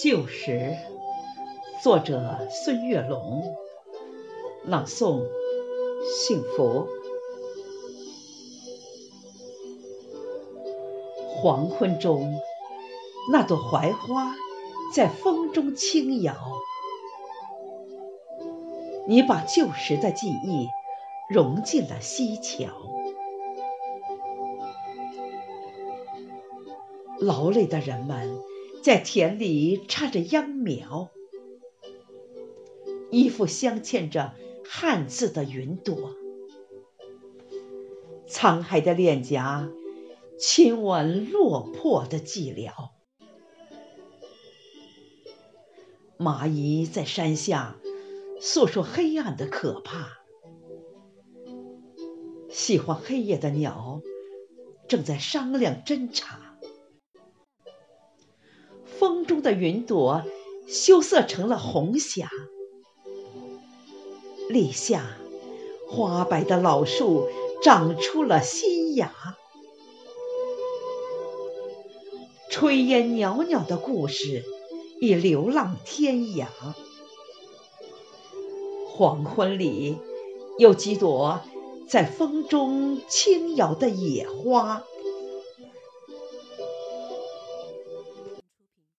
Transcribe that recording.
旧时，作者孙月龙，朗诵幸福。黄昏中，那朵槐花在风中轻摇，你把旧时的记忆融进了西桥。劳累的人们。在田里插着秧苗，衣服镶嵌着汉字的云朵，沧海的脸颊亲吻落魄的寂寥。蚂蚁在山下诉说黑暗的可怕，喜欢黑夜的鸟正在商量侦查。中的云朵羞涩成了红霞，立夏，花白的老树长出了新芽。炊烟袅袅的故事已流浪天涯。黄昏里，有几朵在风中轻摇的野花。